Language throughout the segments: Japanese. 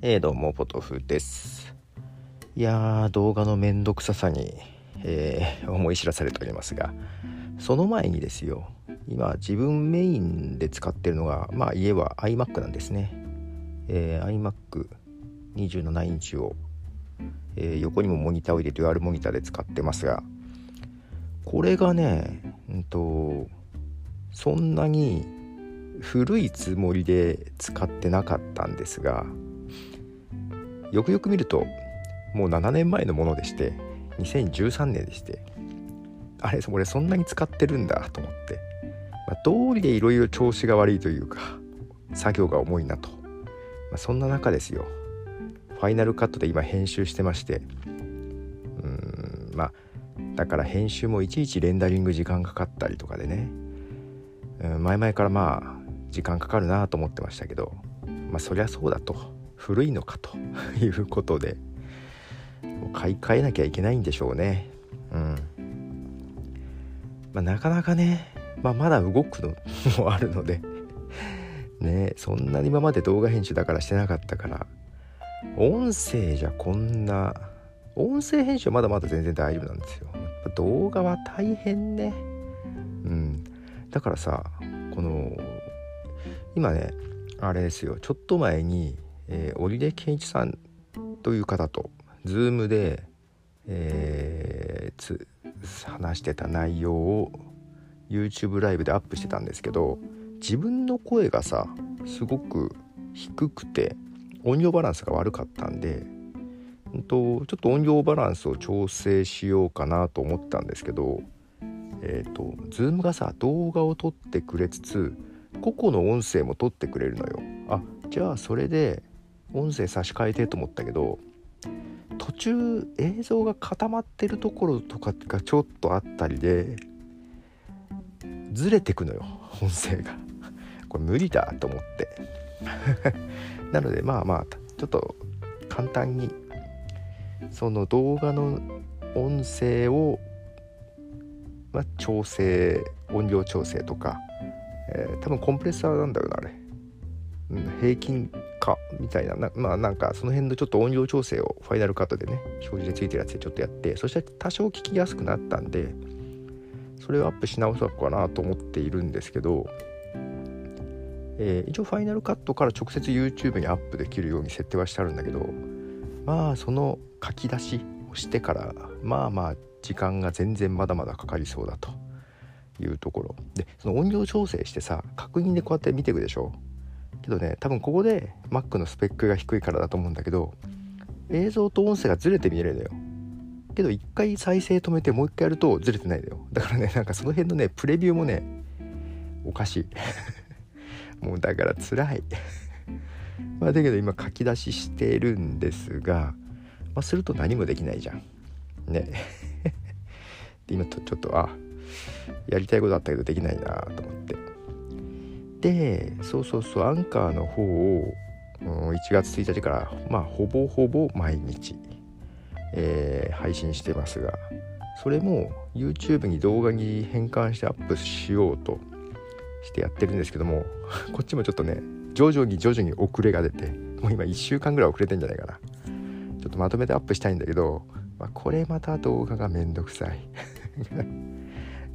えー、どうもポトフです。いやー動画のめんどくささに、えー、思い知らされておりますがその前にですよ今自分メインで使ってるのがまあ家は iMac なんですね、えー、iMac27 インチを、えー、横にもモニターを入れてデュアルモニターで使ってますがこれがねうんとそんなに古いつもりで使ってなかったんですがよくよく見るともう7年前のものでして2013年でしてあれ俺そんなに使ってるんだと思って、まあ、通りでいろいろ調子が悪いというか作業が重いなと、まあ、そんな中ですよ。ファイナルカットで今編集してましてうーんまあだから編集もいちいちレンダリング時間かかったりとかでね、前々からまあ時間かかるなと思ってましたけどまあそりゃそうだと。古いのかということで買い替えなきゃいけないんでしょうね。うん。まあ、なかなかね、まあ、まだ動くのもあるので ねそんなに今まで動画編集だからしてなかったから音声じゃこんな音声編集はまだまだ全然大丈夫なんですよ。動画は大変ね。うん。だからさこの今ねあれですよ。ちょっと前に、えー、織出健一さんという方と Zoom で、えー、話してた内容を YouTube ライブでアップしてたんですけど自分の声がさすごく低くて音量バランスが悪かったんで、んと、ちょっと音量バランスを調整しようかなと思ったんですけどえっ、ー、と Zoom がさ動画を撮ってくれつつ個々の音声も撮ってくれるのよ。あじゃあそれで音声差し替えてと思ったけど途中映像が固まってるところとかがちょっとあったりでずれてくのよ音声が。これ無理だと思って。なのでまあまあちょっと簡単にその動画の音声を、まあ、調整音量調整とかえー、多分コンプレッサーなんだよなあれ、うん、平均化みたいななまあなんかその辺のちょっと音量調整をファイナルカットでね表示でついてるやつでちょっとやってそして多少聞きやすくなったんでそれをアップし直そうかなと思っているんですけど、えー、一応ファイナルカットから直接 YouTube にアップできるように設定はしてあるんだけどまあその書き出しをしてからまあまあ時間が全然まだまだかかりそうだと。いうところでその音量調整してさ確認でこうやって見ていくでしょ？けどね多分ここで Mac のスペックが低いからだと思うんだけど映像と音声がずれて見えるのよ。けど一回再生止めてもう一回やるとずれてないのよ。だからねなんかその辺のねプレビューもねおかしい。もうだから辛い。まあだけど今書き出ししてるんですが、まあ、すると何もできないじゃん。ね。で今とちょっとあやりたいことあったけどできないなと思って。でそうそうそうアンカーの方を1月1日からまあほぼほぼ毎日、えー、配信してますがそれも YouTube に動画に変換してアップしようとしてやってるんですけども こっちもちょっとね徐々に徐々に遅れが出てもう今1週間ぐらい遅れてんじゃないかな。ちょっとまとめてアップしたいんだけど、まあ、これまた動画がめんどくさい。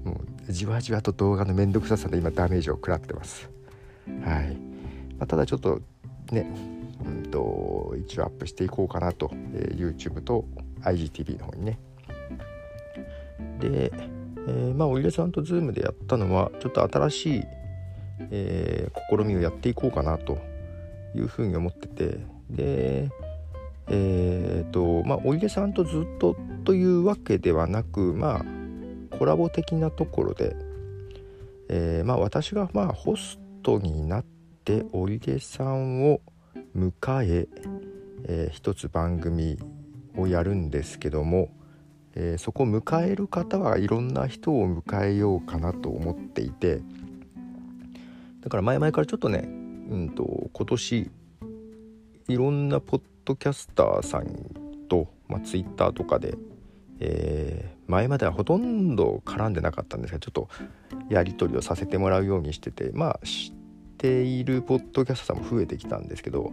も うじわじわと動画のめんどくささで今ダメージを食らってます。はい、まあ、ただちょっとねうんと一応アップしていこうかなと、えー、YouTube と IGTV の方にね。で、えー、まあおいでさんと Zoom でやったのはちょっと新しい、えー、試みをやっていこうかなというふうに思ってて。でえっ、とまあおいでさんとずっとというわけではなくまあコラボ的なところで、えー、まあ、私がまあホストになって織出さんを迎ええー、一つ番組をやるんですけども、えー、そこ迎える方はいろんな人を迎えようかなと思っていてだから前々からちょっとね、うんと、今年いろんなポッドキャスターさんと、まあ、ツイッターとかでえー、前まではほとんど絡んでなかったんですがちょっとやり取りをさせてもらうようにしててまあ知っているポッドキャストさんも増えてきたんですけど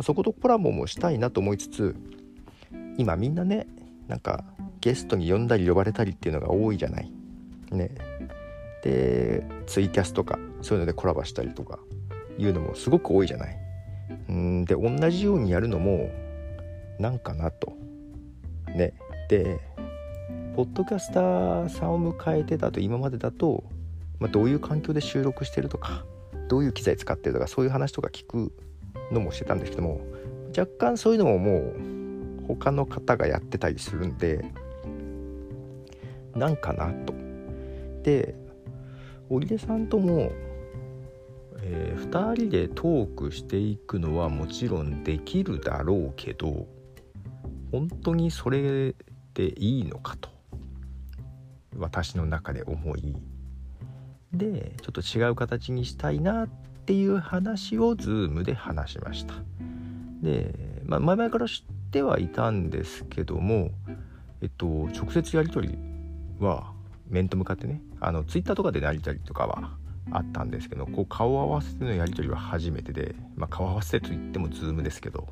そことコラボもしたいなと思いつつ今みんなねなんかゲストに呼んだり呼ばれたりっていうのが多いじゃない。ね。でツイキャスとかそういうのでコラボしたりとかいうのもすごく多いじゃない。うんで同じようにやるのもなんかなと。ね。でポッドキャスターさんを迎えてたと今までだと、まあ、どういう環境で収録してるとかどういう機材使ってるとかそういう話とか聞くのもしてたんですけども若干そういうのももう他の方がやってたりするんでなんかなと。で織出さんとも、えー、2人でトークしていくのはもちろんできるだろうけど本当にそれでいいのかと私の中で思い。でちょっと違う形にしたいなっていう話を Zoom で話しました。で、まあ、前々から知ってはいたんですけどもえっと直接やり取りは面と向かってねあの Twitter とかでやり取りとかはあったんですけどこう顔合わせてのやり取りは初めてで、まあ、顔合わせてといっても Zoom ですけど。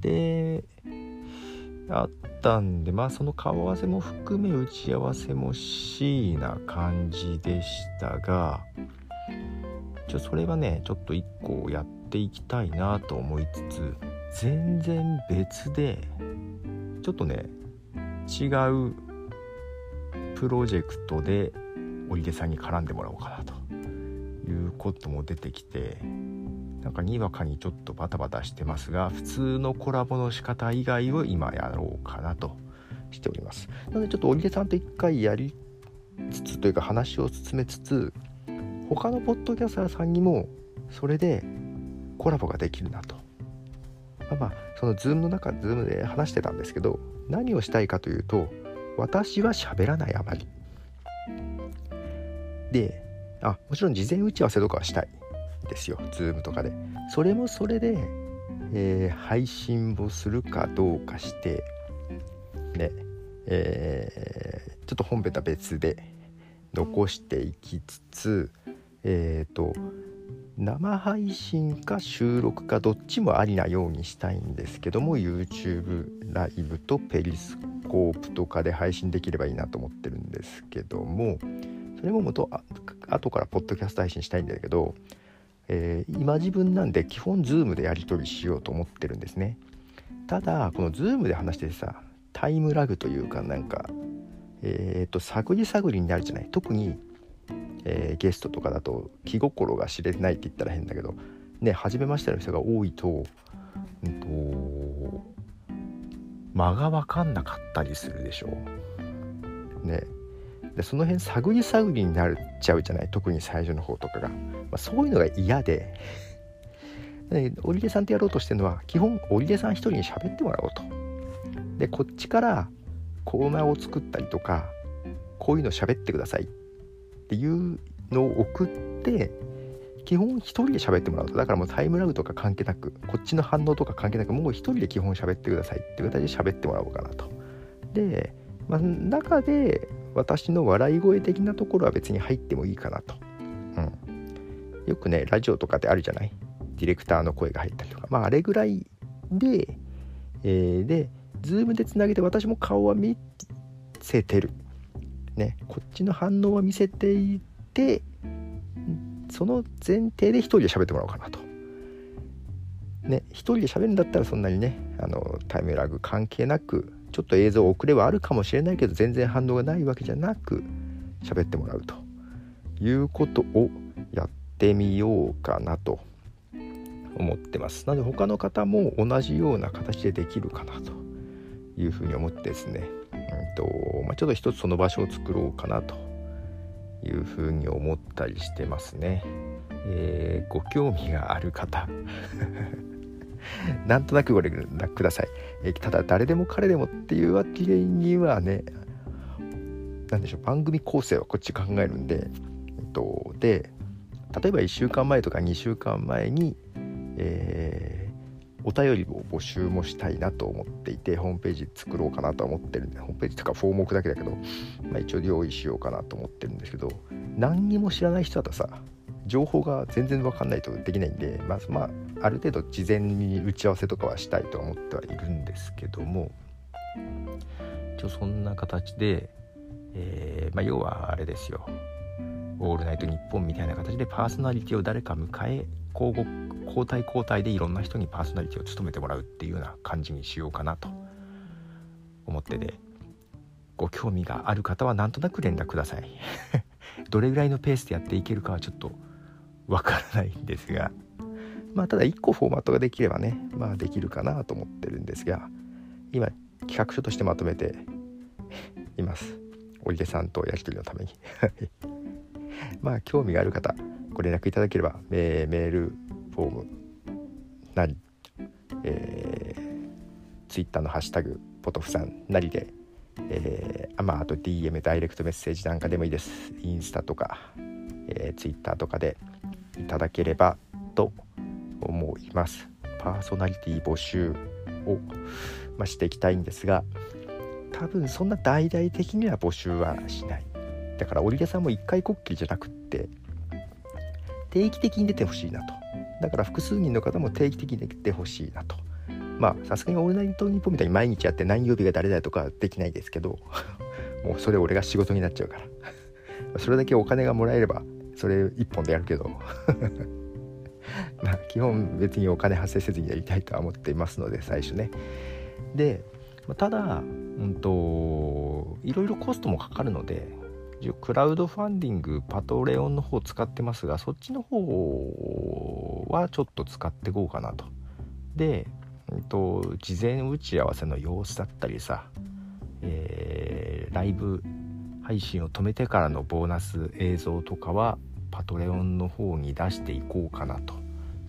であったんでまあその顔合わせも含め打ち合わせも C な感じでしたがちょそれはねちょっと1個やっていきたいなと思いつつ全然別でちょっとね違うプロジェクトで織出さんに絡んでもらおうかなということも出てきてなんかにわかにちょっとバタバタしてますが普通のコラボの仕方以外を今やろうかなとしております。なのでちょっと織出さんと一回やりつつというか話を進めつつ他のポッドキャスターさんにもそれでコラボができるなと。まあまあその Zoom の中 Zoom で話してたんですけど何をしたいかというと私は喋らないあまり。であもちろん事前打ち合わせとかはしたい。ですよ Zoom とかで。それもそれで、えー、配信をするかどうかしてねえー、ちょっと本編とは別で残していきつつえっ、ー、と生配信か収録かどっちもありなようにしたいんですけども YouTube ライブとペリスコープとかで配信できればいいなと思ってるんですけどもそれも元後からポッドキャスト配信したいんだけどえー、今自分なんで基本 Zoom でやり取りしようと思ってるんですね。ただこの Zoom で話しててさタイムラグというかなんかえっ、と探り探りになるじゃない。特に、えー、ゲストとかだと気心が知れないって言ったら変だけどね初めましての人が多いと,、うんと間が分かんなかったりするでしょ。うねでその辺探り探りになっちゃうじゃない？特に最初の方とかが、まあ、そういうのが嫌で。織出さんとやろうとしてるのは基本織出さん一人に喋ってもらおうと。でこっちからコーナーを作ったりとかこういうの喋ってください。っていうのを送って基本一人で喋ってもらうと。だからもうタイムラグとか関係なくこっちの反応とか関係なくもう一人で基本喋ってくださいっていう形で喋ってもらおうかなと。で、まあ、中で私の笑い声的なところは別に入ってもいいかなと、うん、よくねラジオとかってあるじゃない？ディレクターの声が入ったりとか。まああれぐらいで、えー、でズームでつなげて私も顔は見せてる。ね。こっちの反応は見せていてその前提で一人で喋ってもらおうかなと。ね、一人で喋るんだったらそんなにねあのタイムラグ関係なくちょっと映像遅れはあるかもしれないけど全然反応がないわけじゃなく喋ってもらうということをやってみようかなと思ってます。なので他の方も同じような形でできるかなというふうに思ってですね、うんとまあ、ちょっと一つその場所を作ろうかなというふうに思ったりしてますね、えー、ご興味がある方。なんとなくご連絡ください。えただ誰でも彼でもっていうわけにはね何でしょう番組構成はこっち考えるんで、えっと、で例えば1週間前とか2週間前に、えー、お便りを募集もしたいなと思っていてホームページ作ろうかなと思ってるんでホームページとかフォームだけだけど、まあ、一応用意しようかなと思ってるんですけど何にも知らない人だとさ情報が全然分かんないとできないんで、まあ、まあ、ある程度事前に打ち合わせとかはしたいと思ってはいるんですけども一応そんな形で、えー、まあ、要はあれですよ「オールナイトニッポン」みたいな形でパーソナリティを誰か迎え交互交代交代でいろんな人にパーソナリティを務めてもらうっていうような感じにしようかなと思っててご興味がある方はなんとなく連絡ください。どれぐらいのペースでやっていけるかはちょっとわからないんですがまあただ1個フォーマットができればねまあできるかなと思ってるんですが今企画書としてまとめています。織出さんとやり取りのために。まあ興味がある方ご連絡いただければメールフォームなり、えー、ツイッターのハッシュタグポトフさんなりで、えー、まあ、あと DM ダイレクトメッセージなんかでもいいです。インスタとか、えー、ツイッターとかでいただければと思いますます。パーソナリティ募集を、まあ、していきたいんですが多分そんな大々的には募集はしない。だから織田さんも一回こっきりじゃなくって定期的に出てほしいなと。だから複数人の方も定期的に出てほしいなと。まあさすがに「オールナイトニッポン」みたいに毎日やって何曜日が誰だとかできないですけど もうそれ俺が仕事になっちゃうから。それだけお金がもらえればそれ一本でやるけど。まあ基本別にお金発生せずにやりたいとは思っていますので最初ね。でただうんといろいろコストもかかるのでクラウドファンディングパトレオンの方使ってますがそっちの方はちょっと使っていこうかなと。で、うんと、事前打ち合わせの様子だったりさ、えー、ライブ配信を止めてからのボーナス映像とかはパトレオンの方に出していこうかなと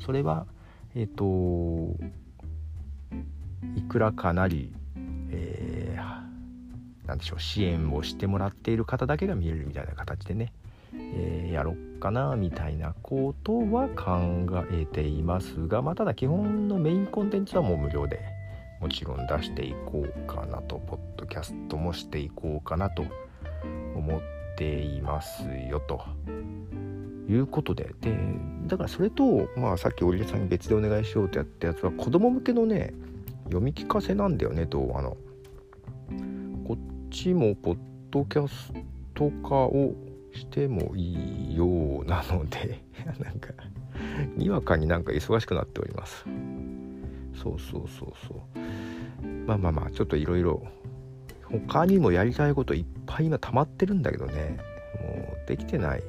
それはえっ、ー、といくらかなり、えー、でしょう支援をしてもらっている方だけが見れるみたいな形でね、えー、やろっかなみたいなことは考えていますが、まあ、ただ基本のメインコンテンツはもう無料でもちろん出していこうかなとポッドキャストもしていこうかなと思っていますよと。いうことで。でだからそれと、まあ、さっき織田さんに別でお願いしようってやったやつは子供向けのね読み聞かせなんだよね動画の。こっちもポッドキャスト化をしてもいいようなので なんかにわかになんか忙しくなっております。そうそうそうそう。まあまあまあちょっといろいろ他にもやりたいこといっぱい今溜まってるんだけどね。もうできてない。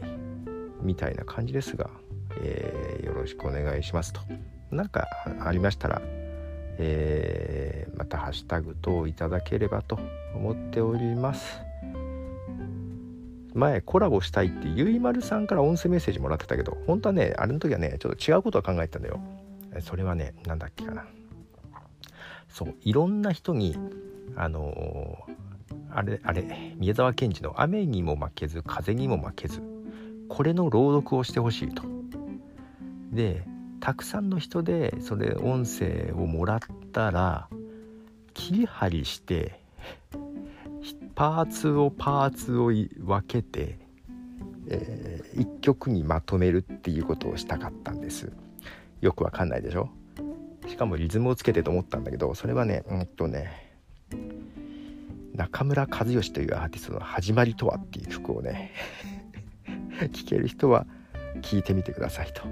みたいな感じですが、えー、よろしくお願いしますと。何かありましたら、えー、またハッシュタグ等いただければと思っております。前コラボしたいってゆいまるさんから音声メッセージもらってたけど本当はねあれの時はねちょっと違うことを考えてたんだよそれはね何だっけかな。そういろんな人にあのー、あれあれ宮沢賢治の「雨にも負けず風にも負けず」これの朗読をしてほしいと。でたくさんの人でそれ音声をもらったら切り張りしてパーツをパーツを分けて、えー、1曲にまとめるっていうことをしたかったんですよくわかんないでしょ？しかもリズムをつけてと思ったんだけどそれはねうんとね中村和義というアーティストの「始まりとは」っていう曲をね 聞ける人は聞いてみてくださいと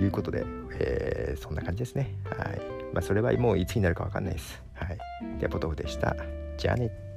いうことで、えー、そんな感じですね。はい。まあ、それはもういつになるかわかんないです。はい。では、ポトフでした。じゃあね。